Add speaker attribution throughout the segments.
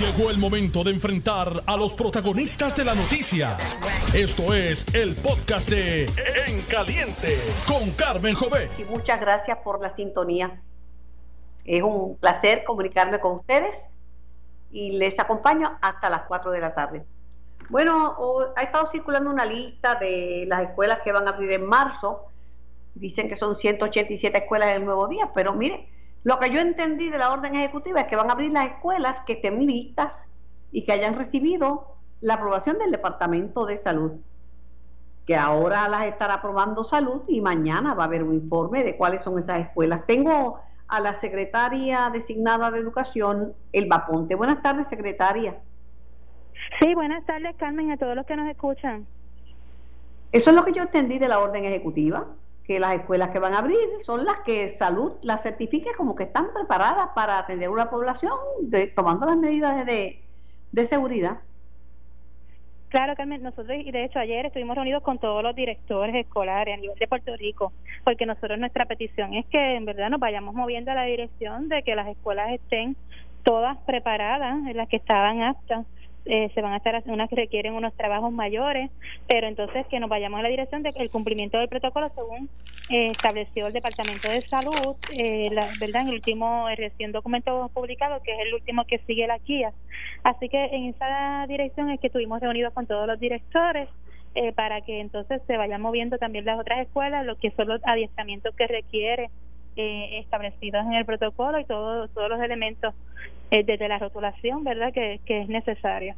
Speaker 1: Llegó el momento de enfrentar a los protagonistas de la noticia. Esto es el podcast de En Caliente con Carmen Jové.
Speaker 2: Y muchas gracias por la sintonía. Es un placer comunicarme con ustedes y les acompaño hasta las 4 de la tarde. Bueno, ha estado circulando una lista de las escuelas que van a abrir en marzo. Dicen que son 187 escuelas del nuevo día, pero mire, lo que yo entendí de la orden ejecutiva es que van a abrir las escuelas que estén listas y que hayan recibido la aprobación del Departamento de Salud, que ahora las estará aprobando Salud y mañana va a haber un informe de cuáles son esas escuelas. Tengo a la secretaria designada de Educación, Elba Ponte. Buenas tardes, secretaria.
Speaker 3: Sí, buenas tardes, Carmen, a todos los que nos escuchan.
Speaker 2: Eso es lo que yo entendí de la orden ejecutiva que las escuelas que van a abrir son las que salud las certifique como que están preparadas para atender una población tomando las medidas de, de seguridad.
Speaker 3: Claro, Carmen, nosotros, y de hecho ayer estuvimos reunidos con todos los directores escolares a nivel de Puerto Rico, porque nosotros nuestra petición es que en verdad nos vayamos moviendo a la dirección de que las escuelas estén todas preparadas, en las que estaban aptas eh, se van a estar unas que requieren unos trabajos mayores, pero entonces que nos vayamos en la dirección de el cumplimiento del protocolo según eh, estableció el Departamento de Salud, eh, la, ¿verdad? En el último recién documento publicado, que es el último que sigue la guía. Así que en esa dirección es que estuvimos reunidos con todos los directores. para que entonces se vayan moviendo también las otras escuelas, lo que son los adiestramientos que requiere eh, establecidos en el protocolo y todo, todos los elementos eh, desde la rotulación, ¿verdad?, que, es necesaria.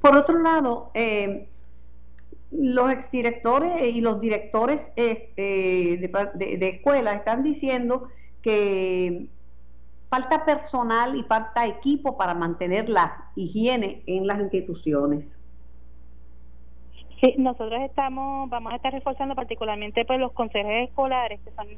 Speaker 2: Por otro lado, eh, los exdirectores y los directores eh, de, de, escuelas están diciendo que falta personal y falta equipo para mantener la higiene en las instituciones.
Speaker 3: Sí, nosotros estamos, vamos a estar reforzando particularmente pues los consejos escolares, que son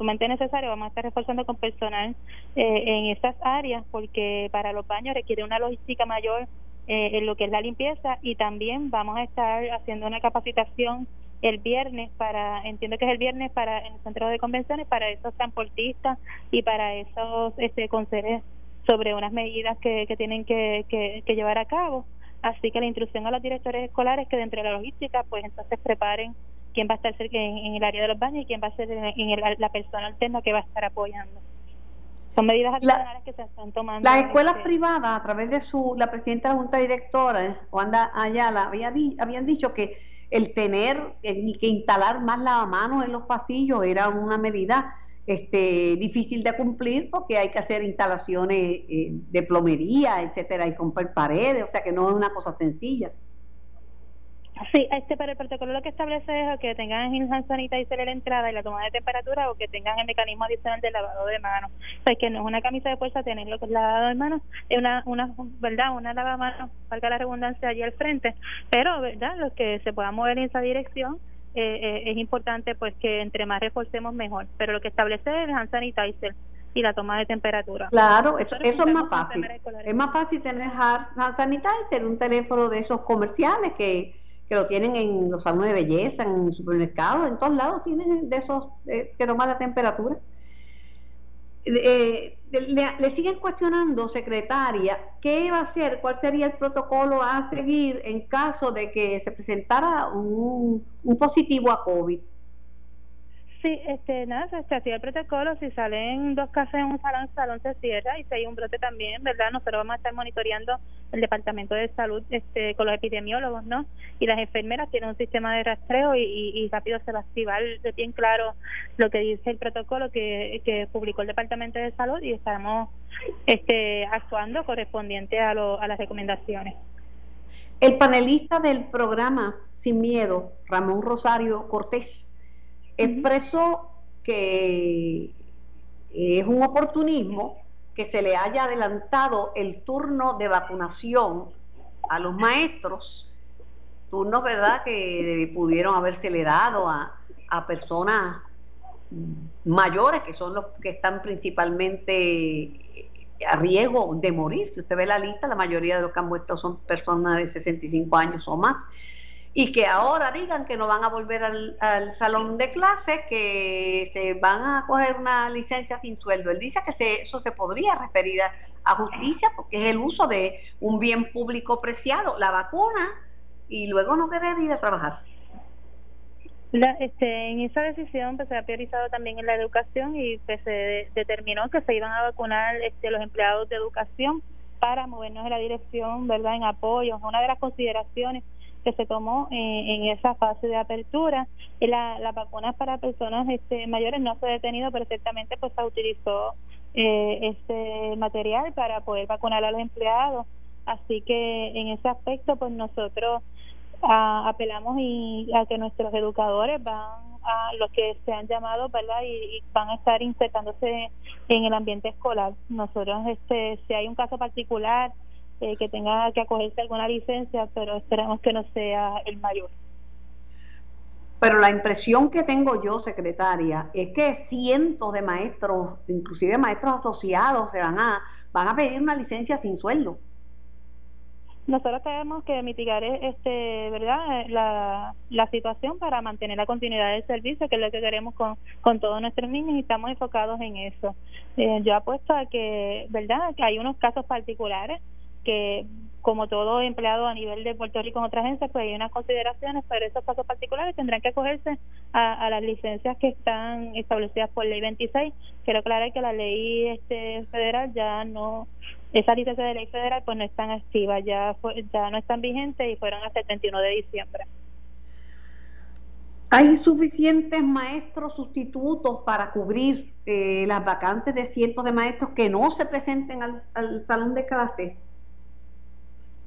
Speaker 3: sumamente necesario. Vamos a estar reforzando con personal eh, en estas áreas porque para los baños requiere una logística mayor eh, en lo que es la limpieza y también vamos a estar haciendo una capacitación el viernes para, entiendo que es el viernes para en el centro de convenciones para esos transportistas y para esos este consejeros sobre unas medidas que, que tienen que, que, que llevar a cabo. Así que la instrucción a los directores escolares que dentro de la logística pues entonces preparen quién va a estar cerca en, el área de los baños y quién va a ser en, la persona alterna que va a estar apoyando. Son medidas adicionales que se están tomando.
Speaker 2: Las escuelas este privadas, a través de su la presidenta de la Junta Directora, Wanda Ayala, había habían dicho que el tener ni que instalar más lavamanos en los pasillos era una medida este, difícil de cumplir porque hay que hacer instalaciones eh, de plomería, etcétera, y comprar paredes, o sea que no es una cosa sencilla.
Speaker 3: Sí, este, para el protocolo lo que establece es que tengan hand sanitizer en la entrada y la toma de temperatura o que tengan el mecanismo adicional de lavado de manos. O sea, que no es una camisa de fuerza tener lo que es lavado de manos, es una, una ¿verdad? Una lavamanos, valga la redundancia allí al frente, pero, ¿verdad? Los que se puedan mover en esa dirección, eh, eh, es importante pues que entre más reforcemos mejor, pero lo que establece es el hand sanitizer y la toma de temperatura.
Speaker 2: Claro, eso, es más fácil. Es más fácil tener hand sanitizer, un teléfono de esos comerciales que que lo tienen en los salones de belleza, en supermercados, en todos lados tienen de esos eh, que toman la temperatura. Eh, le, siguen cuestionando, secretaria, qué va a hacer, cuál sería el protocolo a seguir en caso de que se presentara un positivo a COVID.
Speaker 3: Sí, este, nada, se hacía el protocolo, si salen dos casos en un salón, el salón se cierra y si hay un brote también, ¿verdad? Nosotros vamos a estar monitoreando el Departamento de Salud este, con los epidemiólogos, ¿no? Y las enfermeras tienen un sistema de rastreo y, y, rápido se va a activar de bien claro lo que dice el protocolo que, que publicó el Departamento de Salud y estamos este, actuando correspondiente a, a las recomendaciones.
Speaker 2: El panelista del programa Sin Miedo, Ramón Rosario Cortés, expresó que es un oportunismo que se le haya adelantado el turno de vacunación a los maestros, turnos, ¿verdad?, que pudieron habérsele dado a, a personas mayores, que son los que están principalmente a riesgo de morir. Si usted ve la lista, la mayoría de los que han muerto son personas de 65 años o más y que ahora digan que no van a volver al, salón de clase, que se van a coger una licencia sin sueldo. Él dice que se, eso se podría referir a justicia porque es el uso de un bien público preciado, la vacuna, y luego no querer ir a trabajar.
Speaker 3: La, este, en esa decisión pues, se ha priorizado también en la educación y pues, se determinó que se iban a vacunar este, los empleados de educación para movernos en la dirección, ¿verdad?, en apoyo. Una de las consideraciones que se tomó en esa fase de apertura. La, la vacuna para personas este, mayores no se ha detenido, pero pues se utilizó eh, este material para poder vacunar a los empleados. Así que en ese aspecto pues nosotros apelamos y a que nuestros educadores van a los que se han llamado, ¿verdad? Y, van a estar insertándose en el ambiente escolar. Nosotros, este, si hay un caso particular eh, que tenga que acogerse alguna licencia, pero esperamos que no sea el mayor.
Speaker 2: Pero la impresión que tengo yo, secretaria, es que cientos de maestros, inclusive maestros asociados, se van a, van a pedir una licencia sin sueldo.
Speaker 3: Nosotros tenemos que mitigar este, ¿verdad? La, la situación para mantener la continuidad del servicio, que es lo que queremos con, con todos nuestros niños y estamos enfocados en eso. Eh, yo apuesto a que, ¿verdad? Que hay unos casos particulares que como todo empleado a nivel de Puerto Rico en otras agencias, pues hay unas consideraciones, pero esos casos particulares tendrán que acogerse a, a las licencias que están establecidas por ley 26. Quiero aclarar que la ley este federal ya no, esa licencia de ley federal pues no están activas, ya, ya no están vigentes y fueron hasta el 31 de diciembre.
Speaker 2: ¿Hay suficientes maestros sustitutos para cubrir eh, las vacantes de cientos de maestros que no se presenten al, al salón de clase?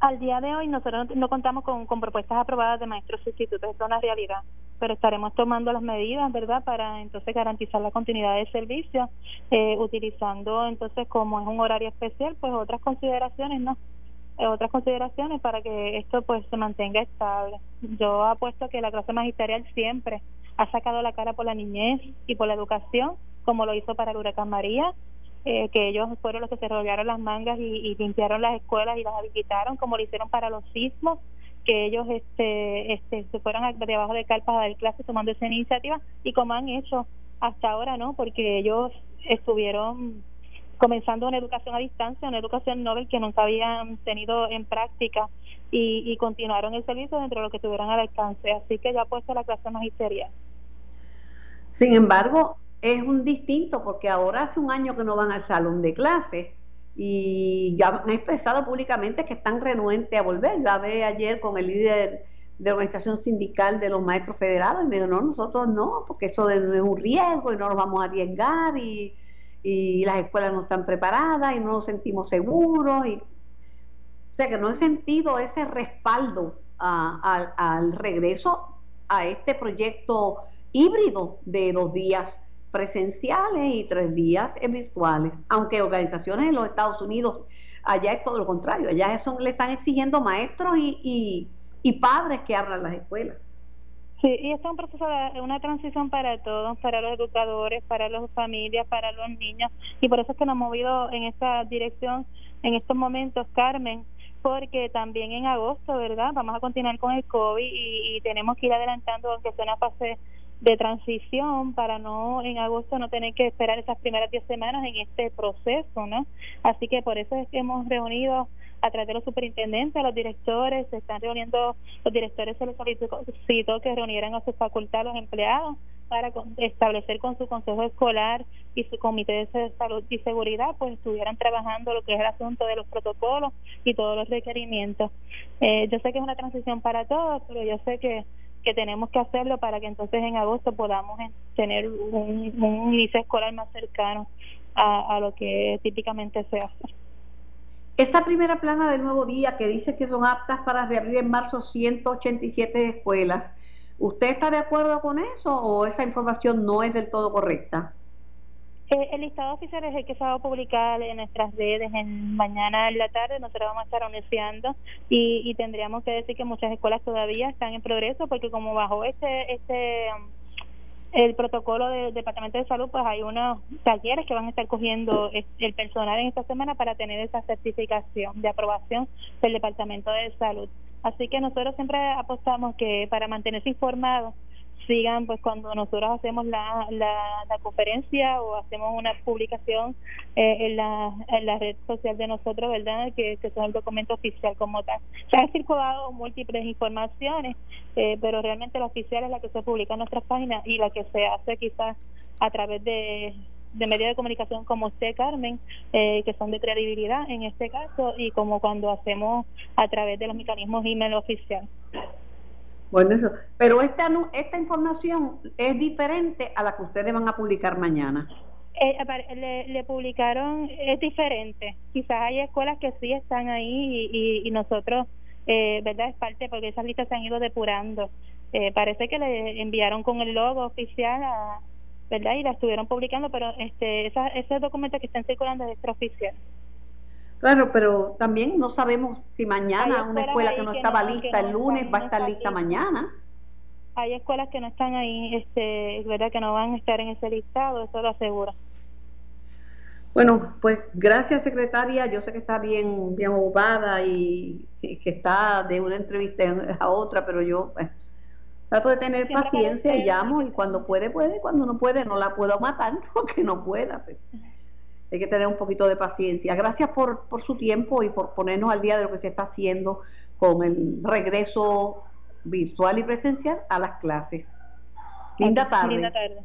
Speaker 3: Al día de hoy nosotros no contamos con, propuestas aprobadas de maestros sustitutos, es una realidad, pero estaremos tomando las medidas, ¿verdad?, para entonces garantizar la continuidad del servicio, eh, utilizando entonces como es un horario especial, pues otras consideraciones, ¿no? Eh, otras consideraciones para que esto pues se mantenga estable. Yo apuesto que la clase magisterial siempre ha sacado la cara por la niñez y por la educación, como lo hizo para el huracán María, eh, que ellos fueron los que se rodearon las mangas y, limpiaron las escuelas y las habilitaron, como lo hicieron para los sismos, que ellos este, este, se fueron debajo de carpas a dar clases tomando esa iniciativa y como han hecho hasta ahora, ¿no? Porque ellos estuvieron comenzando una educación a distancia, una educación novel que nunca habían tenido en práctica y, y continuaron el servicio dentro de lo que tuvieran al alcance. Así que ya puesto la clase magisterial.
Speaker 2: Sin embargo, es un distinto porque ahora hace un año que no van al salón de clase y ya han expresado públicamente que están renuentes a volver. Yo hablé ayer con el líder de la organización sindical de los maestros federados y me dijo, no, nosotros no, porque eso es un riesgo y no nos vamos a arriesgar y, las escuelas no están preparadas y no nos sentimos seguros. Y, o sea que no he sentido ese respaldo al regreso a este proyecto híbrido de dos días presenciales y tres días virtuales, aunque organizaciones en los Estados Unidos, allá es todo lo contrario, allá son, le están exigiendo maestros y, y, padres que abran las escuelas.
Speaker 3: Sí, y es un proceso de una transición para todos, para los educadores, para las familias, para los niños, y por eso es que nos hemos movido en esta dirección en estos momentos, Carmen, porque también en agosto, ¿verdad? Vamos a continuar con el COVID y, y tenemos que ir adelantando, aunque sea una fase de transición para no en agosto no tener que esperar esas primeras 10 semanas en este proceso, ¿no? Así que por eso es que hemos reunido a través de los superintendentes, a los directores, se están reuniendo, los directores se les solicitó que reunieran a su facultad los empleados para establecer con su consejo escolar y su comité de salud y seguridad, pues estuvieran trabajando lo que es el asunto de los protocolos y todos los requerimientos. Eh, yo sé que es una transición para todos, pero yo sé que que tenemos que hacerlo para que entonces en agosto podamos tener un, un inicio escolar más cercano a, lo que típicamente se hace.
Speaker 2: Esta primera plana del nuevo día que dice que son aptas para reabrir en marzo 187 escuelas, ¿usted está de acuerdo con eso o esa información no es del todo correcta?
Speaker 3: Eh, el listado oficial es el que se va a publicar en nuestras redes en mañana en la tarde. Nosotros vamos a estar anunciando y, y tendríamos que decir que muchas escuelas todavía están en progreso porque como bajó este este el protocolo del Departamento de Salud, pues hay unos talleres que van a estar cogiendo el personal en esta semana para tener esa certificación de aprobación del Departamento de Salud. Así que nosotros siempre apostamos que para mantenerse informados sigan pues cuando nosotros hacemos la, la, conferencia o hacemos una publicación eh, en, la, en la red social de nosotros, ¿verdad? Que, que son el documento oficial como tal. Se han circulado múltiples informaciones, eh, pero realmente la oficial es la que se publica en nuestras páginas y la que se hace quizás a través de de medios de comunicación como usted, Carmen, eh, que son de credibilidad en este caso, y como cuando hacemos a través de los mecanismos email oficial.
Speaker 2: Bueno, eso. Pero esta, esta información es diferente a la que ustedes van a publicar mañana.
Speaker 3: Eh, le, publicaron, es diferente. Quizás hay escuelas que sí están ahí y, y, nosotros, eh, ¿verdad? Es parte porque esas listas se han ido depurando. Eh, parece que le enviaron con el logo oficial a, ¿verdad? Y la estuvieron publicando, pero este, esa, ese documento que están circulando es extraoficial.
Speaker 2: Claro, pero también no sabemos si mañana una escuela que no estaba lista el lunes va a estar lista mañana.
Speaker 3: Hay escuelas que no están ahí, este, es verdad que no van a estar en ese listado, eso lo aseguro.
Speaker 2: Bueno, pues gracias secretaria, yo sé que está bien bien ocupada y, que está de una entrevista a otra, pero yo trato de tener paciencia y llamo y cuando puede, puede, cuando no puede, no la puedo matar porque no pueda. Pues hay que tener un poquito de paciencia. Gracias por, por su tiempo y por ponernos al día de lo que se está haciendo con el regreso virtual y presencial a las clases. Linda tarde. Linda tarde.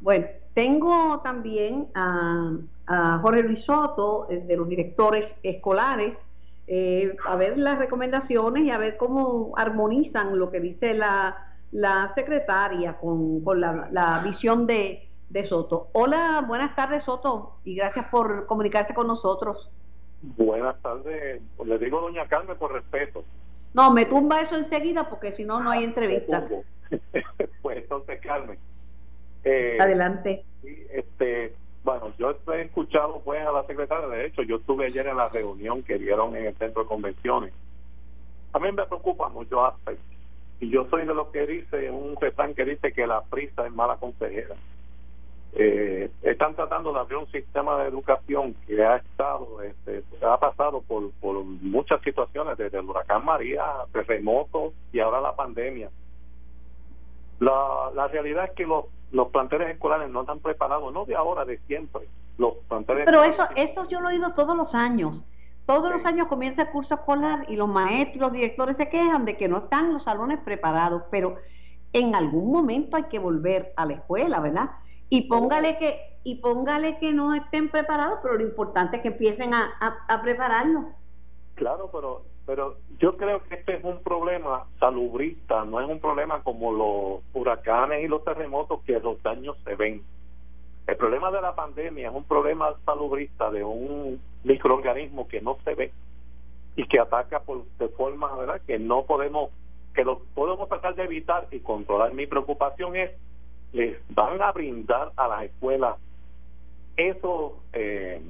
Speaker 2: Bueno, tengo también a, Jorge Luis Soto, eh, de los directores escolares, eh, a ver las recomendaciones y a ver cómo armonizan lo que dice la, la secretaria con, con la, la visión de, de Soto. Hola, buenas tardes Soto y gracias por comunicarse con nosotros.
Speaker 4: Buenas tardes, le digo doña Carmen por respeto.
Speaker 2: No, me tumba eso enseguida porque si no, no hay entrevista.
Speaker 4: pues entonces, Carmen.
Speaker 2: Eh, Adelante.
Speaker 4: Este, bueno, yo he escuchado pues a la secretaria, de hecho, yo estuve ayer en la reunión que dieron en el centro de convenciones. A mí me preocupa mucho aspectos. Y yo soy de los que dice, un refrán que dice que la prisa es mala consejera. Eh, están tratando de abrir un sistema de educación que ha estado, este, ha pasado por, por muchas situaciones, desde el huracán María, terremotos y ahora la pandemia. La, la realidad es que los, los planteles escolares no están preparados, no de ahora, de siempre. Los planteles
Speaker 2: Pero eso, eso yo lo he oído todos los años. Todos los años comienza el curso escolar y los maestros, los directores se quejan de que no están los salones preparados, pero en algún momento hay que volver a la escuela, ¿verdad? Y póngale que y póngale que no estén preparados, pero lo importante es que empiecen a, a, prepararlo.
Speaker 4: Claro, pero pero yo creo que este es un problema salubrista, no es un problema como los huracanes y los terremotos que los daños se ven. El problema de la pandemia es un problema salubrista de un microorganismo que no se ve y que ataca por, de forma ¿verdad? que no podemos, que lo podemos tratar de evitar y controlar. Mi preocupación es les van a brindar a las escuelas esos eh,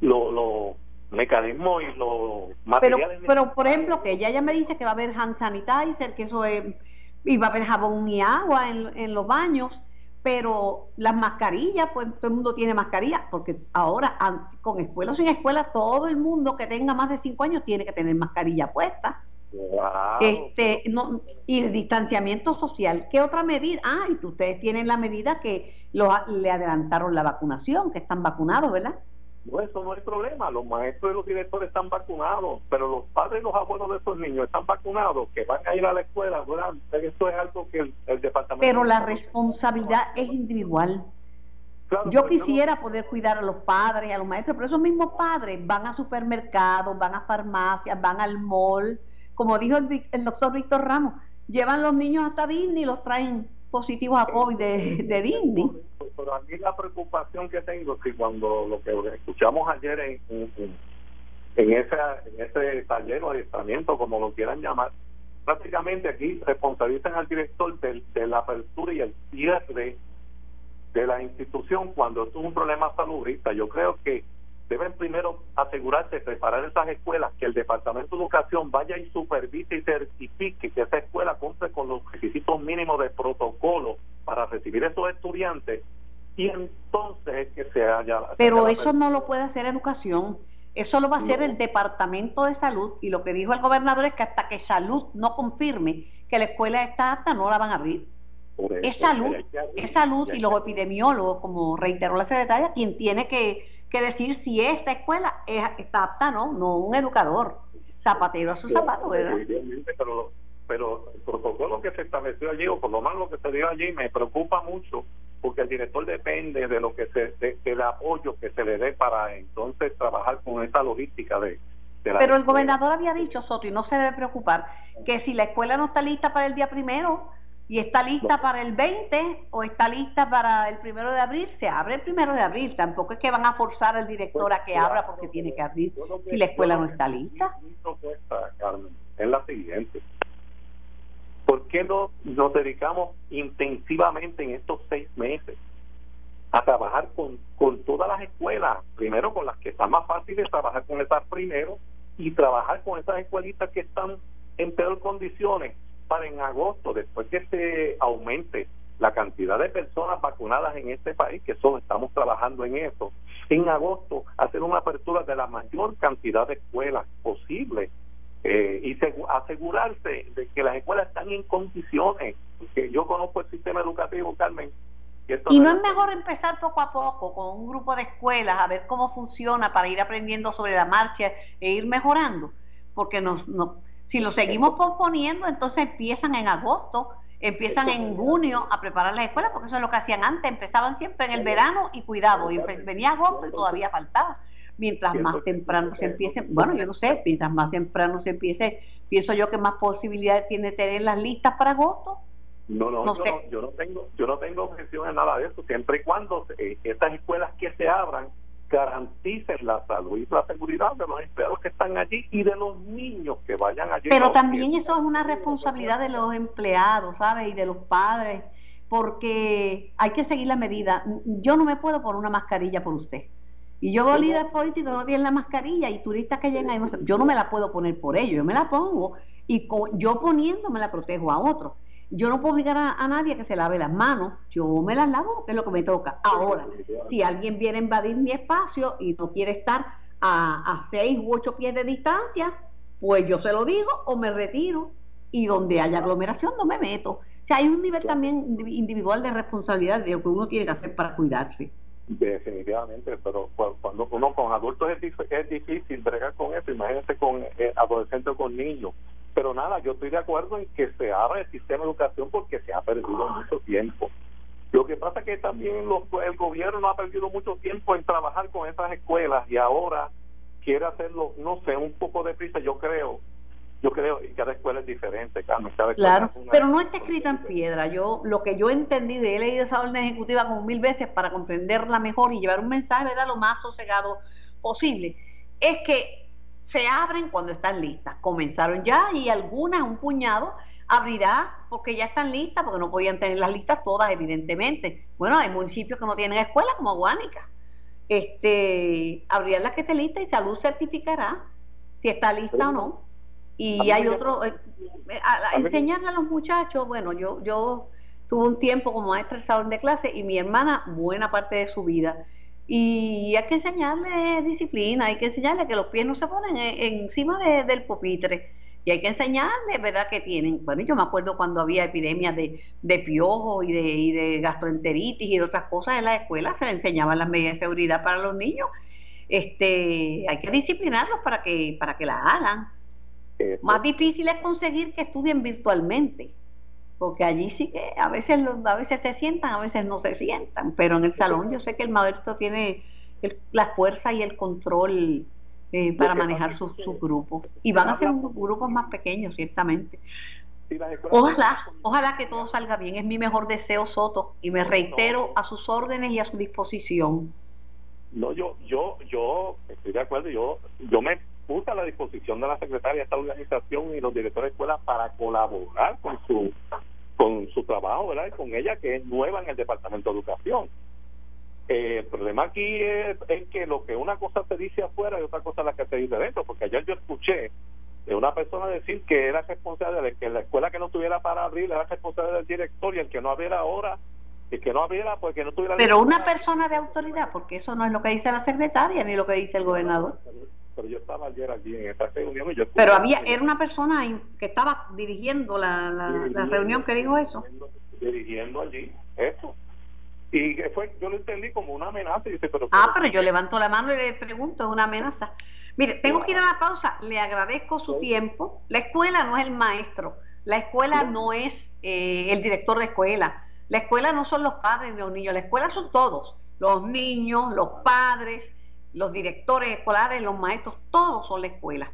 Speaker 4: los mecanismos y los materiales.
Speaker 2: Pero, pero, por ejemplo, que ella ya me dice que va a haber hand sanitizer, que eso es, y va a haber jabón y agua en, en los baños, pero las mascarillas, pues todo el mundo tiene mascarilla, porque ahora con escuelas sin escuelas, todo el mundo que tenga más de cinco años tiene que tener mascarilla puesta. Este, no, y el distanciamiento social, ¿qué otra medida? Ah, y ustedes tienen la medida que lo, le adelantaron la vacunación, que están vacunados, ¿verdad?
Speaker 4: No, eso no hay problema. Los maestros y los directores están vacunados, pero los padres y los abuelos de esos niños están vacunados, que van a ir a la escuela. ¿verdad? Eso es algo que el, departamento.
Speaker 2: Pero la responsabilidad es individual. yo quisiera poder cuidar a los padres y a los maestros, pero esos mismos padres van a supermercados, van a farmacias, van al mall como dijo el, doctor Víctor Ramos, llevan los niños hasta Disney y los traen positivos a COVID de, Disney.
Speaker 4: Pero a mí la preocupación que tengo es que cuando lo que escuchamos ayer en, en, ese taller o adiestramiento, como lo quieran llamar, prácticamente aquí responsabilizan al director de, la apertura y el cierre de la institución cuando es un problema salubrista. Yo creo que deben primero asegurarse de preparar esas escuelas, que el Departamento de Educación vaya y supervise y certifique que esa escuela cumple con los requisitos mínimos de protocolo para recibir esos estudiantes y entonces es que se haya...
Speaker 2: Pero eso no lo puede hacer educación, eso lo va a hacer el Departamento de Salud y lo que dijo el gobernador es que hasta que Salud no confirme que la escuela está apta, no la van a abrir. Es salud, es salud y los epidemiólogos, como reiteró la secretaria, quien tiene que, decir si esta escuela está apta, no, no un educador. Zapatero a su zapato, ¿verdad?
Speaker 4: Pero, pero el protocolo que se estableció allí, o por lo menos lo que se dio allí, me preocupa mucho porque el director depende de lo que se del apoyo que se le dé para entonces trabajar con esa logística de,
Speaker 2: pero el gobernador había dicho Soto y no se debe preocupar que si la escuela no está lista para el día primero y está lista para el 20 o está lista para el primero de abril se abre el primero de abril. Tampoco es que van a forzar al director a que pues, abra porque tiene que abrir si la escuela no está lista.
Speaker 4: es la siguiente. ¿por qué no nos dedicamos intensivamente en estos seis meses a trabajar con, con todas las escuelas? Primero con las que está más fácil de trabajar con esas primero y trabajar con esas escuelitas que están en peor condiciones para en agosto, después que se aumente la cantidad de personas vacunadas en este país, que son, estamos trabajando en eso, en agosto hacer una apertura de la mayor cantidad de escuelas posible eh, y asegurarse de que las escuelas están en condiciones, que yo conozco el sistema educativo, Carmen.
Speaker 2: Y no es mejor empezar poco a poco con un grupo de escuelas a ver cómo funciona para ir aprendiendo sobre la marcha e ir mejorando, porque nos, si lo seguimos posponiendo, entonces empiezan en agosto, empiezan en junio a preparar las escuelas, porque eso es lo que hacían antes, empezaban siempre en el verano y cuidado, y venía agosto y todavía faltaba. Mientras más temprano se empiece, bueno, yo no sé, mientras más temprano se empiece, pienso yo que más posibilidades tiene tener las listas para agosto.
Speaker 4: No, no, yo, no yo, no, tengo, yo no tengo objeción en nada de eso, siempre y cuando eh, estas escuelas que se abran garanticen la salud y la seguridad de los empleados que están allí y de los niños que vayan allí.
Speaker 2: Pero también eso es una responsabilidad de los empleados, ¿sabes? Y de los padres, porque hay que seguir la medida. Yo no me puedo poner una mascarilla por usted. Y yo veo líderes políticos no tienen la mascarilla y turistas que llegan ahí, no yo no me la puedo poner por ellos, yo me la pongo y yo poniéndome la protejo a otros. Yo no puedo obligar a, nadie a que se lave las manos, yo me las lavo, que es lo que me toca. Ahora, si alguien viene a invadir mi espacio y no quiere estar a, a seis u ocho pies de distancia, pues yo se lo digo o me retiro y donde haya aglomeración no me meto. O sea, hay un nivel también individual de responsabilidad de lo que uno tiene que hacer para cuidarse.
Speaker 4: Definitivamente, pero cuando uno con adultos es, difícil bregar con eso, imagínate con eh, adolescentes o con niños. Pero nada, yo estoy de acuerdo en que se abra el sistema de educación porque se ha perdido mucho tiempo. Lo que pasa es que también los, el gobierno no ha perdido mucho tiempo en trabajar con esas escuelas y ahora quiere hacerlo, no sé, un poco de prisa, yo creo, yo creo que cada escuela es diferente, Carmen.
Speaker 2: claro, pero no está escrito en piedra. Yo Lo que yo he entendido, y he leído esa orden ejecutiva como mil veces para comprenderla mejor y llevar un mensaje ¿verdad? lo más sosegado posible, es que se abren cuando están listas. Comenzaron ya y algunas, un puñado, abrirá porque ya están listas, porque no podían tener las listas todas, evidentemente. Bueno, hay municipios que no tienen escuela, como Guánica. Este, abrirán las que esté lista y salud certificará si está lista o no y hay otro, eh, enseñarle a los muchachos, bueno, yo, yo tuve un tiempo como maestra de salón de clase y mi hermana buena parte de su vida. Y hay que enseñarle disciplina, hay que enseñarle que los pies no se ponen encima del pupitre. Y hay que enseñarle, ¿verdad?, que tienen. Bueno, yo me acuerdo cuando había epidemias de, de piojo y de, y de gastroenteritis y de otras cosas en la escuela, se le enseñaban las medidas de seguridad para los niños. Este, hay que disciplinarlos para que, para que la hagan. Más difícil es conseguir que estudien virtualmente, porque allí sí que a veces, a veces se sientan, a veces no se sientan, pero en el salón yo sé que el maestro tiene la fuerza y el control eh, para manejar sus su grupos. Y van a ser grupos más pequeños, ciertamente. Ojalá, ojalá que todo salga bien. Es mi mejor deseo, Soto, y me reitero a sus órdenes y a su disposición.
Speaker 4: No, yo, yo, yo estoy de acuerdo. Yo, yo me puse a la disposición de la secretaria de esta organización y los directores de escuela para colaborar con su con su trabajo, ¿verdad? Y con ella que es nueva en el departamento de educación. Eh, el problema aquí es, que lo que una cosa se dice afuera y otra cosa la que se dice dentro, porque ayer yo escuché de una persona decir que era responsable de que la escuela que no tuviera para abrir era responsable del director y el que no abriera ahora el que no abriera pues que no tuviera
Speaker 2: pero una persona de autoridad porque eso no es lo que dice la secretaria ni lo que dice el gobernador
Speaker 4: pero yo estaba ayer allí en esta reunión y yo
Speaker 2: Pero había, era una persona que estaba dirigiendo la, la, reunión que dijo eso.
Speaker 4: Dirigiendo, allí eso. Y fue, yo lo entendí como una amenaza. Y dice, pero,
Speaker 2: ah, pero yo levanto la mano y le pregunto, es una amenaza. Mire, tengo que ir a la pausa, le agradezco su tiempo. La escuela no es el maestro, la escuela no es eh, el director de escuela, la escuela no son los padres de los niños, la escuela son todos, los niños, los padres, los directores escolares, los maestros, todos son la escuela.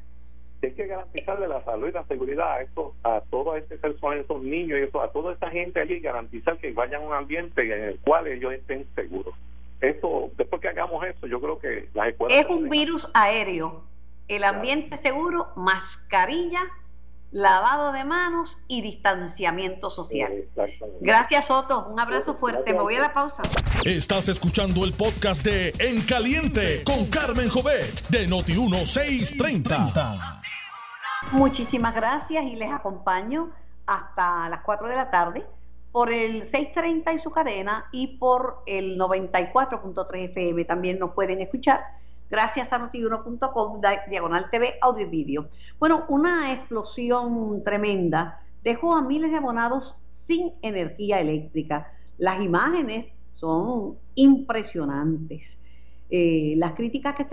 Speaker 4: Hay que garantizarle la salud y la seguridad a, esto, a todo este personal, a esos niños y eso, a toda esa gente allí, garantizar que vayan a un ambiente en el cual ellos estén seguros. Eso, después que hagamos eso, yo creo que las escuelas...
Speaker 2: Es un virus aéreo. El ambiente seguro, mascarilla, lavado de manos y distanciamiento social. Gracias, Soto. Un abrazo fuerte. Me voy a la pausa.
Speaker 1: Estás escuchando el podcast de En Caliente con Carmen Jovet de Noti1630.
Speaker 2: Muchísimas gracias y les acompaño hasta las 4 de la tarde por el 630 y su cadena y por el 94.3 FM también nos pueden escuchar gracias a notiuno.com, diagonal TV, audio y vídeo. Bueno, una explosión tremenda dejó a miles de abonados sin energía eléctrica. Las imágenes son impresionantes. Eh, las críticas que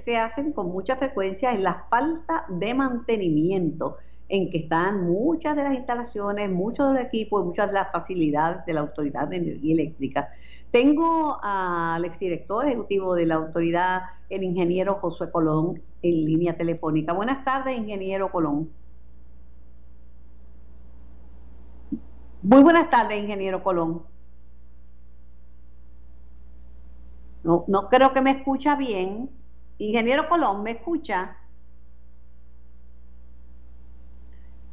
Speaker 2: se, hacen con mucha frecuencia es la falta de mantenimiento en que están muchas de las instalaciones, muchos de los equipos muchas de las facilidades de la Autoridad de Energía Eléctrica. Tengo al exdirector ejecutivo de la autoridad, el ingeniero Josué Colón, en línea telefónica. Buenas tardes, ingeniero Colón. Muy buenas tardes, ingeniero Colón. No, no creo que me escucha bien. Ingeniero Colón, ¿me escucha?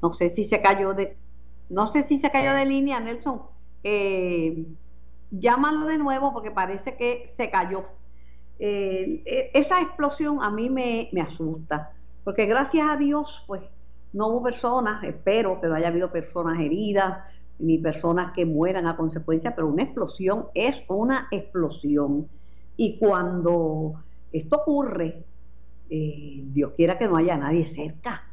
Speaker 2: No sé si se cayó de, no sé si se cayó de línea, Nelson. Eh, llámalo de nuevo porque parece que se cayó. Eh, e, esa explosión a mí me, me, asusta, porque gracias a Dios, pues no hubo personas, espero que no haya habido personas heridas, ni personas que mueran a consecuencia, pero una explosión es una explosión. Y cuando esto ocurre, eh, Dios quiera que no haya nadie cerca,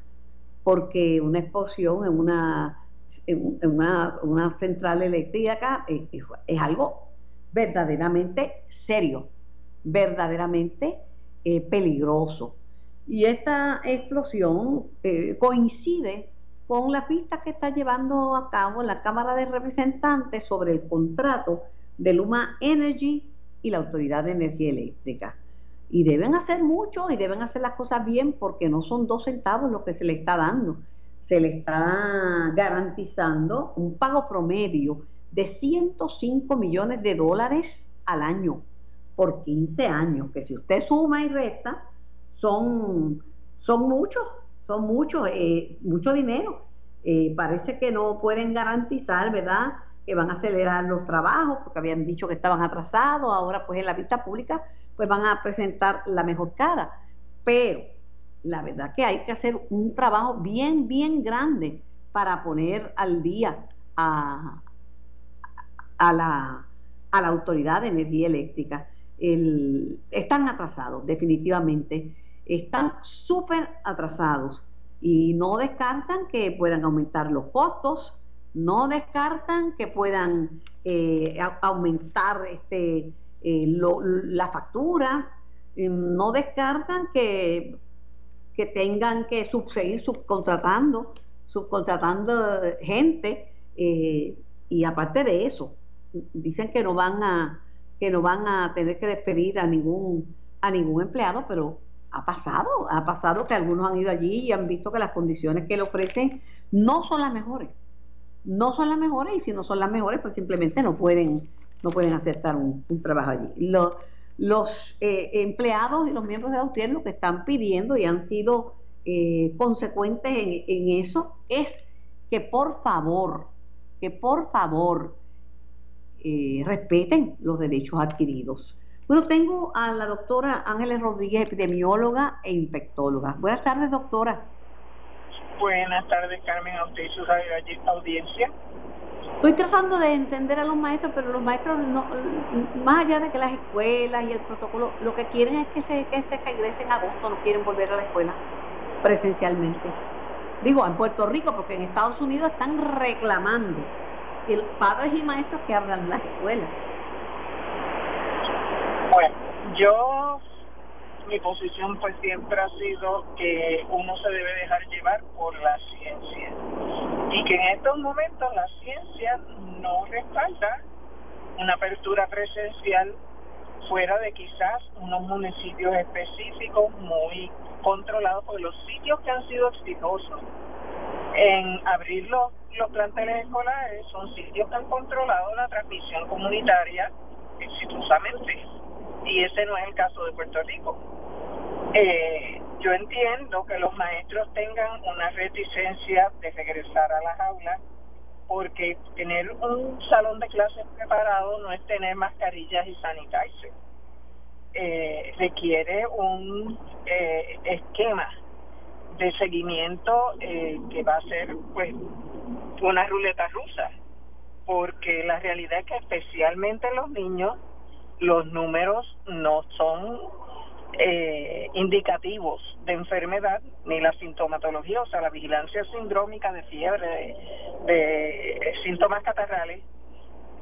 Speaker 2: porque una explosión en una en, una, central eléctrica es, es, algo verdaderamente serio, verdaderamente eh, peligroso. Y esta explosión eh, coincide con la pista que está llevando a cabo la Cámara de Representantes sobre el contrato de Luma Energy y la Autoridad de Energía Eléctrica. Y deben hacer mucho y deben hacer las cosas bien porque no son dos centavos lo que se le está dando se le está garantizando un pago promedio de 105 millones de dólares al año por 15 años, que si usted suma y resta, son, son muchos, son muchos, eh, mucho dinero. Eh, parece que no pueden garantizar, ¿verdad?, que van a acelerar los trabajos, porque habían dicho que estaban atrasados, ahora pues en la vista pública pues van a presentar la mejor cara. Pero la verdad que hay que hacer un trabajo bien, bien grande para poner al día a, a, la, a la Autoridad de Energía Eléctrica. están atrasados, definitivamente. Están súper atrasados y no descartan que puedan aumentar los costos, no descartan que puedan eh, aumentar este, eh, las facturas, no descartan que que tengan que seguir subcontratando, subcontratando gente eh, y aparte de eso, dicen que no van a que no van a tener que despedir a ningún a ningún empleado, pero ha pasado, ha pasado que algunos han ido allí y han visto que las condiciones que le ofrecen no son las mejores. No son las mejores y si no son las mejores, pues simplemente no pueden no pueden aceptar un, trabajo allí. Los eh, empleados y los miembros del gobierno que están pidiendo y han sido eh, consecuentes en, eso es que por favor, que por favor eh, respeten los derechos adquiridos. Bueno, tengo a la doctora Ángeles Rodríguez, epidemióloga e infectóloga. Buenas tardes, doctora.
Speaker 5: Buenas tardes, Carmen, a usted y su audiencia.
Speaker 2: Estoy tratando de entender a los maestros, pero los maestros, no, más allá de que las escuelas y el protocolo, lo que quieren es que se, que se regresen a agosto, no quieren volver a la escuela presencialmente. Digo, en Puerto Rico, porque en Estados Unidos están reclamando el padres y maestros que abran las escuelas.
Speaker 5: Bueno, yo, mi posición pues siempre ha sido que uno se debe dejar llevar por la ciencia y que en estos momentos la ciencia no respalda una apertura presencial fuera de quizás unos municipios específicos muy controlados por los sitios que han sido exitosos en abrir los, los planteles escolares son sitios que han controlado la transmisión comunitaria exitosamente y ese no es el caso de Puerto Rico. Eh, yo entiendo que los maestros tengan una reticencia de regresar a las aulas porque tener un salón de clases preparado no es tener mascarillas y sanitizer. Eh, requiere un eh, esquema de seguimiento eh, que va a ser pues una ruleta rusa porque la realidad es que especialmente los niños los números no son eh, indicativos de enfermedad ni la sintomatología, o sea, la vigilancia sindrómica de fiebre, de, síntomas catarrales.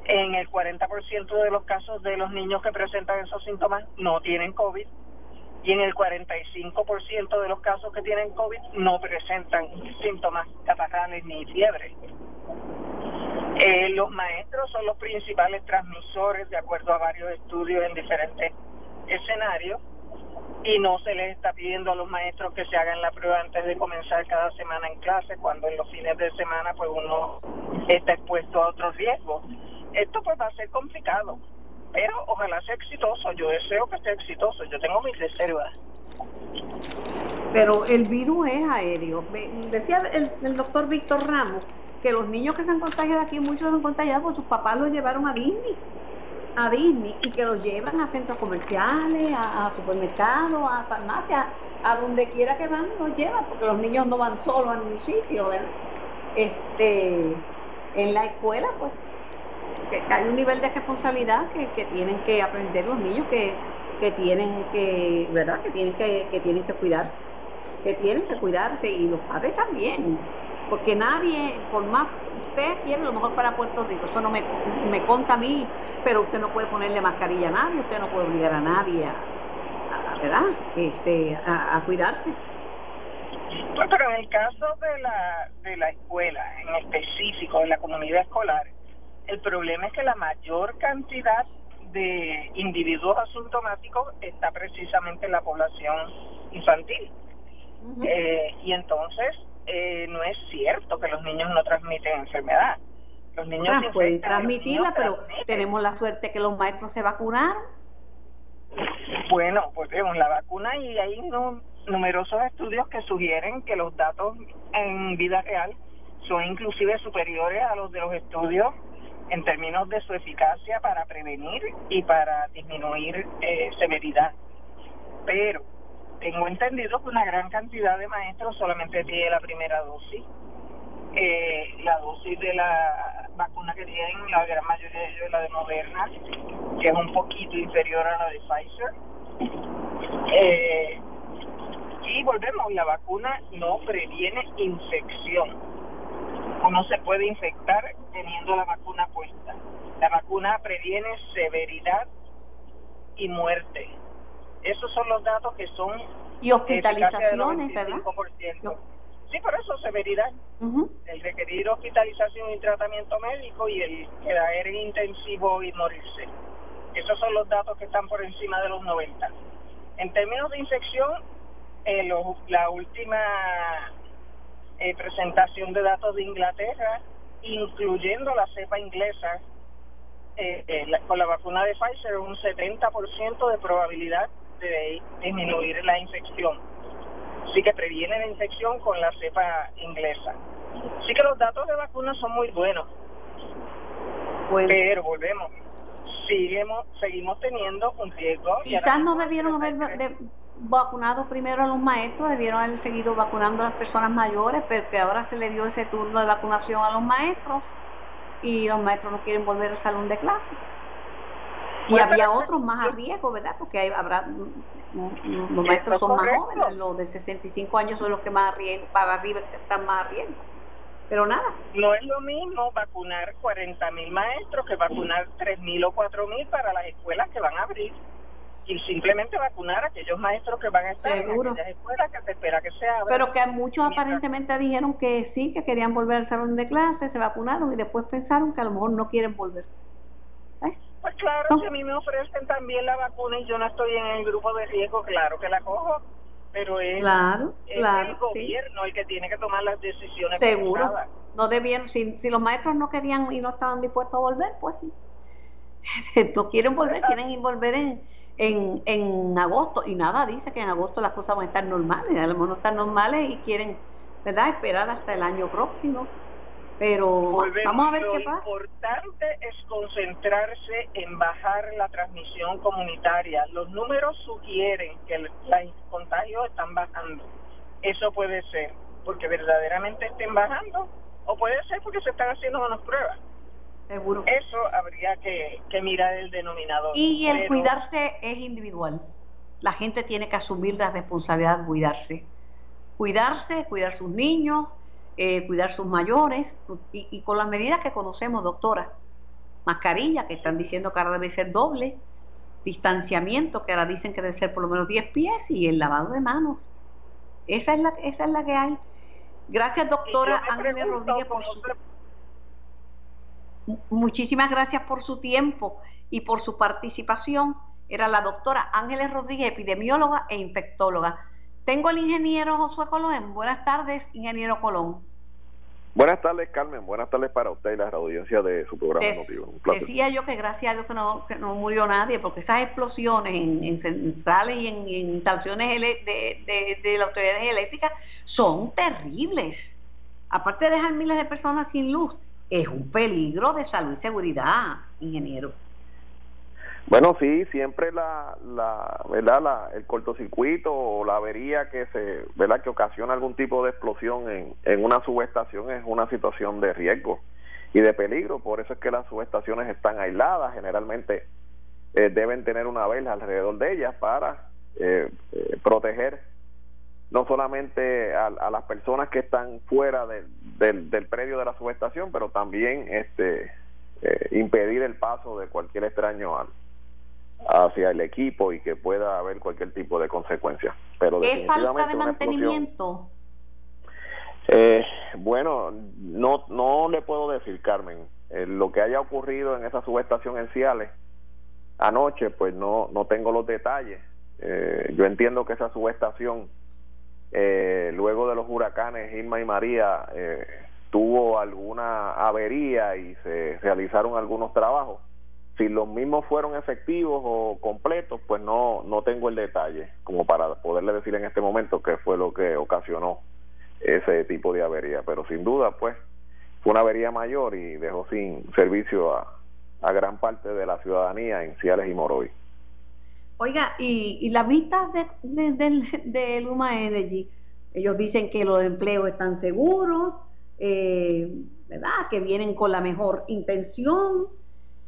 Speaker 5: En el 40% de los casos de los niños que presentan esos síntomas no tienen COVID y en el 45% de los casos que tienen COVID no presentan síntomas catarrales ni fiebre. Eh, los maestros son los principales transmisores, de acuerdo a varios estudios en diferentes escenarios, y no se les está pidiendo a los maestros que se hagan la prueba antes de comenzar cada semana en clase, cuando en los fines de semana pues uno está expuesto a otros riesgos. Esto pues va a ser complicado, pero ojalá sea exitoso. Yo deseo que sea exitoso. Yo tengo mis reservas.
Speaker 2: Pero el virus es aéreo. decía el, doctor Víctor Ramos que los niños que se han contagiado aquí, muchos se han contagiado porque sus papás los llevaron a Disney a Disney y que los llevan a centros comerciales, a, supermercados, a farmacias, a donde quiera que van, los llevan, porque los niños no van solos a ningún sitio. Este, en la escuela, pues, que hay un nivel de responsabilidad que, tienen que aprender los niños que, que tienen que, ¿verdad? Que tienen que, que tienen que cuidarse, que tienen que cuidarse y los padres también, porque nadie, por más usted quiere lo mejor para Puerto Rico, eso no me, me conta a mí, pero usted no puede ponerle mascarilla a nadie, usted no puede obligar a nadie a, ¿verdad? Este, a, cuidarse.
Speaker 5: Pues, pero en el caso de la, de la escuela, en específico, en la comunidad escolar, el problema es que la mayor cantidad de individuos asintomáticos está precisamente en la población infantil. eh, y entonces eh, no es cierto que los niños no transmiten enfermedad. Los niños
Speaker 2: ah, pueden transmitirla, pero tenemos la suerte que los maestros se vacunaron.
Speaker 5: Bueno, pues vemos la vacuna y hay numerosos estudios que sugieren que los datos en vida real son inclusive superiores a los de los estudios en términos de su eficacia para prevenir y para disminuir eh, severidad. Pero tengo entendido que una gran cantidad de maestros solamente tiene la primera dosis. Eh, la dosis de la vacuna que tienen, la gran mayoría de ellos es la de Moderna, que es un poquito inferior a la de Pfizer. Eh, y volvemos, la vacuna no previene infección. Uno se puede infectar teniendo la vacuna puesta. La vacuna previene severidad y muerte esos son los datos que son...
Speaker 2: Y hospitalizaciones, ¿verdad?
Speaker 5: Sí, por eso severidad. El requerir hospitalización y tratamiento médico y el quedar en intensivo y morirse. Esos son los datos que están por encima de los 90. En términos de infección, eh, la última eh, presentación de datos de Inglaterra, incluyendo la cepa inglesa, eh, eh con la vacuna de Pfizer, un 70% de probabilidad de disminuir la infección. Sí que previene la infección con la cepa inglesa. Sí que los datos de vacunas son muy buenos. Pero volvemos, seguimos, seguimos teniendo un riesgo.
Speaker 2: Quizás no debieron haber vacunado primero a los maestros, debieron haber seguido vacunando a las personas mayores, pero que ahora se le dio ese turno de vacunación a los maestros. y los maestros no quieren volver al salón de clase. Y había otros más a riesgo, ¿verdad? Porque hay, habrá mm, mm, los maestros son más jóvenes, los de 65 años son los que más a riesgo, para arriba están más a riesgo. Pero nada.
Speaker 5: No es lo mismo vacunar 40 mil maestros que vacunar 3 mil o 4 mil para las escuelas que van a abrir y simplemente vacunar a aquellos maestros que van a estar
Speaker 2: Seguro.
Speaker 5: en aquellas escuelas que se espera que se abran.
Speaker 2: Pero que muchos aparentemente dijeron que sí, que querían volver al salón de clase, se vacunaron y después pensaron que a lo mejor no quieren volver.
Speaker 5: Pues claro,
Speaker 2: Son-
Speaker 5: si a mí me ofrecen también la vacuna y yo no estoy en el grupo de riesgo, claro que la cojo, pero es,
Speaker 2: Claro,
Speaker 5: es
Speaker 2: claro,
Speaker 5: el
Speaker 2: sí.
Speaker 5: gobierno el que tiene que tomar las decisiones.
Speaker 2: Seguro.
Speaker 5: pensadas.
Speaker 2: No debían, si, si los maestros no querían y no estaban dispuestos a volver, pues no quieren volver, quieren volver en, en, en agosto y nada dice que en agosto las cosas van a estar normales, a lo mejor no están normales y quieren, ¿verdad?, esperar hasta el año próximo. Pero
Speaker 5: Volvemos,
Speaker 2: vamos a ver
Speaker 5: lo
Speaker 2: qué pasa.
Speaker 5: importante es concentrarse en bajar la transmisión comunitaria. Los números sugieren que los contagios están bajando. Eso puede ser porque verdaderamente estén bajando o puede ser porque se están haciendo menos pruebas.
Speaker 2: Seguro.
Speaker 5: Eso habría que, que mirar el denominador.
Speaker 2: Y el
Speaker 5: Pero-
Speaker 2: cuidarse es individual. La gente tiene que asumir la responsabilidad de cuidarse. Cuidarse, cuidar sus niños, eh, cuidar sus mayores, y, y con las medidas que conocemos, doctora. Mascarilla, que están diciendo que ahora debe ser doble. Distanciamiento, que ahora dicen que debe ser por lo menos 10 pies, y el lavado de manos. Esa es la, esa es la que hay. Gracias, doctora Ángeles Rodríguez, por
Speaker 5: ¿cómo
Speaker 2: su, Muchísimas gracias por su tiempo y por su participación. Era la doctora Ángeles Rodríguez, epidemióloga e infectóloga. Tengo al ingeniero Josué Colón. Buenas tardes, ingeniero Colón.
Speaker 6: Buenas tardes, Carmen. Buenas tardes para usted y la audiencia de su programa
Speaker 2: Des-.
Speaker 6: Un
Speaker 2: decía yo que gracias a Dios que no, que no murió nadie, porque esas explosiones en, en centrales y en, en instalaciones de, de, de las autoridades eléctricas son terribles. Aparte de dejar miles de personas sin luz, es un peligro de salud y seguridad, ingeniero.
Speaker 6: Bueno, sí, siempre la, la, ¿verdad? La, el cortocircuito o la avería que se, ¿verdad? Que ocasiona algún tipo de explosión en, en una subestación es una situación de riesgo y de peligro. Por eso es que las subestaciones están aisladas. Generalmente eh, deben tener una vela alrededor de ellas para eh, eh, proteger no solamente a, a las personas que están fuera del, del, del predio de la subestación, pero también este eh, impedir el paso de cualquier extraño al, hacia el equipo y que pueda haber cualquier tipo de consecuencia. Pero
Speaker 2: ¿Es falta de mantenimiento?
Speaker 6: eh, bueno, no, no le puedo decir, Carmen, eh, lo que haya ocurrido en esa subestación en Ciales anoche, pues no, no tengo los detalles. Eh, yo entiendo que esa subestación, luego de los huracanes Irma y María, eh, tuvo alguna avería y se realizaron algunos trabajos. Si los mismos fueron efectivos o completos, pues no, no tengo el detalle como para poderle decir en este momento qué fue lo que ocasionó ese tipo de avería, pero sin duda pues fue una avería mayor y dejó sin servicio a, gran parte de la ciudadanía en Ciales y Morovi.
Speaker 2: Oiga, y, y las vistas de, de, de Luma Energy, ellos dicen que los empleos están seguros, eh, ¿verdad? Que vienen con la mejor intención,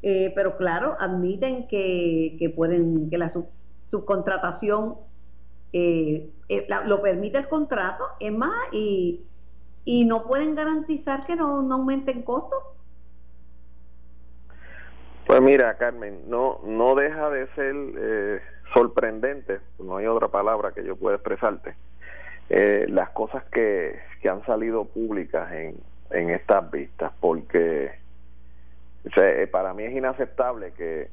Speaker 2: eh, pero claro, admiten que, que pueden, que la sub- subcontratación eh, eh, la- lo permite el contrato, es más, y, y no pueden garantizar que no, no aumenten costos.
Speaker 6: Pues mira, Carmen, no no deja de ser eh, sorprendente, no hay otra palabra que yo pueda expresarte, eh, las cosas que, que han salido públicas en, en estas vistas, porque eh, para mí es inaceptable que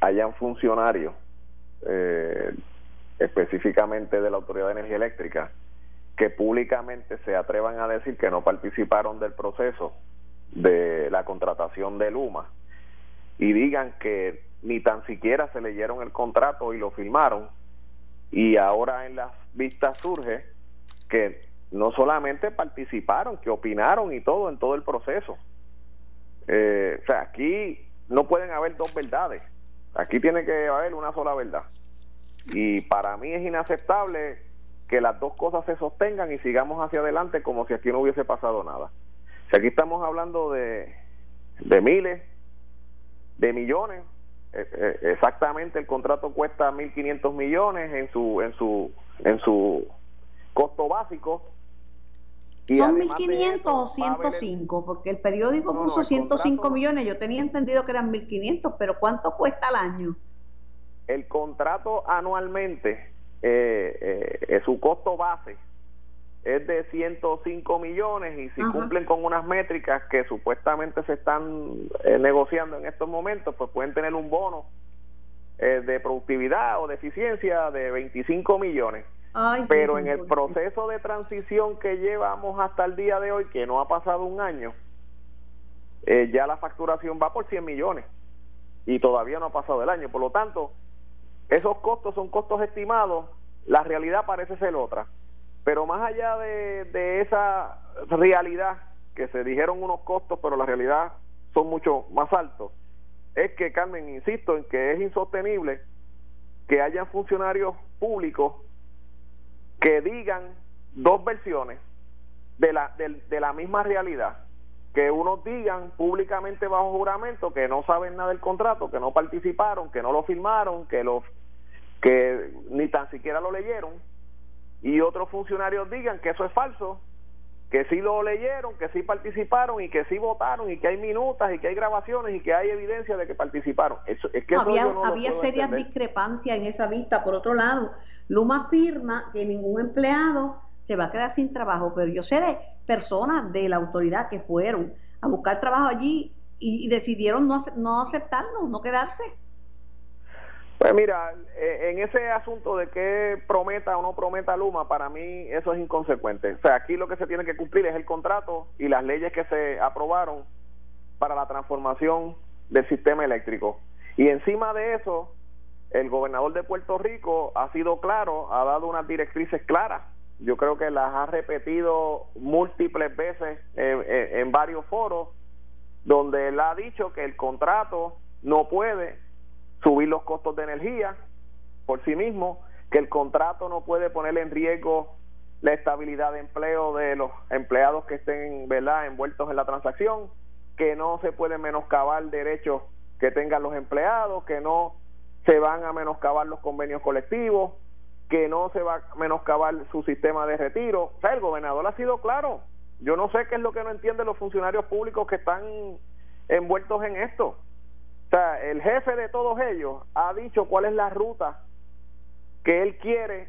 Speaker 6: hayan funcionarios, eh, específicamente de la Autoridad de Energía Eléctrica, que públicamente se atrevan a decir que no participaron del proceso de la contratación de Luma y digan que ni tan siquiera se leyeron el contrato y lo firmaron y ahora en las vistas surge que no solamente participaron, que opinaron y todo en todo el proceso. Eh, o sea, aquí no pueden haber dos verdades, aquí tiene que haber una sola verdad. Y para mí es inaceptable que las dos cosas se sostengan y sigamos hacia adelante como si aquí no hubiese pasado nada. Si aquí estamos hablando de de miles de millones. Eh, eh, exactamente el contrato cuesta 1.500 millones en su en su en su costo básico.
Speaker 2: Y ¿Son 1.500 o 105? Porque el periódico puso 105 millones. Yo tenía entendido que eran 1.500, pero ¿cuánto cuesta al año?
Speaker 6: El contrato anualmente, eh, eh, su costo base es de 105 millones y si cumplen con unas métricas que supuestamente se están eh, negociando en estos momentos, pues pueden tener un bono eh, de productividad o de eficiencia de 25 millones. Pero en el proceso de transición que llevamos hasta el día de hoy, que no ha pasado un año, eh, ya la facturación va por 100 millones y todavía no ha pasado el año. Por lo tanto, esos costos son costos estimados, la realidad parece ser otra. Pero más allá de, esa realidad, que se dijeron unos costos, pero la realidad son mucho más altos, es que, Carmen, insisto en que es insostenible que haya funcionarios públicos que digan dos versiones de la, de, la misma realidad. Que unos digan públicamente bajo juramento que no saben nada del contrato, que no participaron, que no lo firmaron, que, los, que ni tan siquiera lo leyeron, y otros funcionarios digan que eso es falso, que sí lo leyeron, que sí participaron y que sí votaron y que hay minutas y que hay grabaciones y que hay evidencia de que participaron. Eso, es que
Speaker 2: había había serias discrepancias en esa vista. Por otro lado, Luma afirma que ningún empleado se va a quedar sin trabajo, pero yo sé de personas de la autoridad que fueron a buscar trabajo allí y, y decidieron no, no aceptarlo, no quedarse.
Speaker 6: Pues mira, eh, en ese asunto de que prometa o no prometa Luma, para mí eso es inconsecuente. O sea, aquí lo que se tiene que cumplir es el contrato y las leyes que se aprobaron para la transformación del sistema eléctrico. Y encima de eso, el gobernador de Puerto Rico ha sido claro, ha dado unas directrices claras. Yo creo que las ha repetido múltiples veces en varios foros, donde él ha dicho que el contrato no puede subir los costos de energía por sí mismo, que el contrato no puede poner en riesgo la estabilidad de empleo de los empleados que estén ¿verdad? envueltos en la transacción, que no se puede menoscabar derechos que tengan los empleados, que no se van a menoscabar los convenios colectivos, que no se va a menoscabar su sistema de retiro. O sea, el gobernador ha sido claro. Yo no sé qué es lo que no entienden los funcionarios públicos que están envueltos en esto sea, el jefe de todos ellos ha dicho cuál es la ruta que él quiere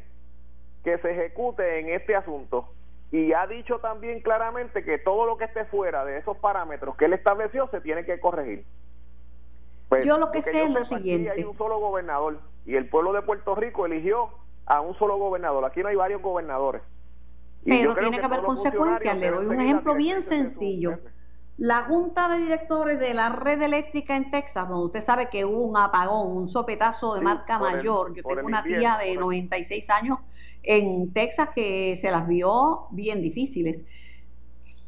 Speaker 6: que se ejecute en este asunto y ha dicho también claramente que todo lo que esté fuera de esos parámetros que él estableció se tiene que corregir.
Speaker 2: Pues, yo lo que sé es lo siguiente.
Speaker 6: Hay un solo gobernador y el pueblo de Puerto Rico eligió a un solo gobernador. Aquí no hay varios gobernadores.
Speaker 2: Pero tiene que haber consecuencias. Le doy un ejemplo bien sencillo la junta de directores de la red eléctrica en Texas, donde usted sabe que hubo un apagón, un sopetazo de marca mayor. Yo tengo una tía de 96 años en Texas que se las vio bien difíciles.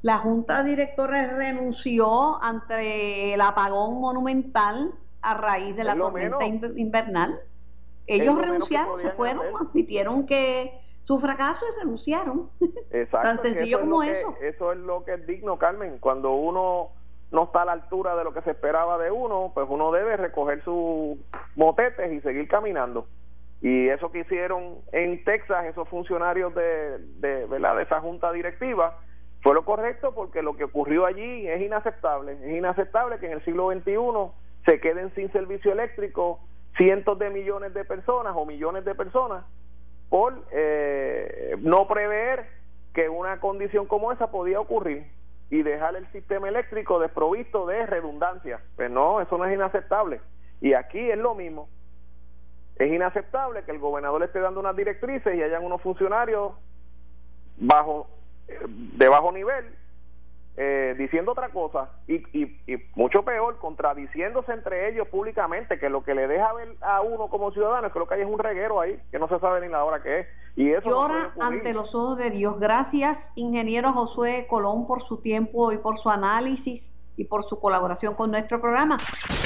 Speaker 2: La junta de directores renunció ante el apagón monumental a raíz de la tormenta invernal. Ellos renunciaron, se fueron, admitieron que su fracaso y renunciaron. Exacto, Tan sencillo como eso.
Speaker 6: eso es lo que es digno, Carmen. Cuando uno no está a la altura de lo que se esperaba de uno, pues uno debe recoger sus motetes y seguir caminando. Y eso que hicieron en Texas esos funcionarios de, de, ¿verdad? de esa junta directiva fue lo correcto porque lo que ocurrió allí es inaceptable. Es inaceptable que en el siglo XXI se queden sin servicio eléctrico cientos de millones de personas o millones de personas por eh, no prever que una condición como esa podía ocurrir y dejar el sistema eléctrico desprovisto de redundancia. Pues no, eso no es inaceptable. Y aquí es lo mismo. Es inaceptable que el gobernador esté dando unas directrices y hayan unos funcionarios bajo de bajo nivel eh, diciendo otra cosa y, y, mucho peor, contradiciéndose entre ellos públicamente, que lo que le deja ver a uno como ciudadano creo que hay es un reguero ahí, que no se sabe ni la hora que es. Y eso
Speaker 2: Llora ante los ojos de Dios. Gracias, ingeniero Josué Colón, por su tiempo y por su análisis y por su colaboración con nuestro programa.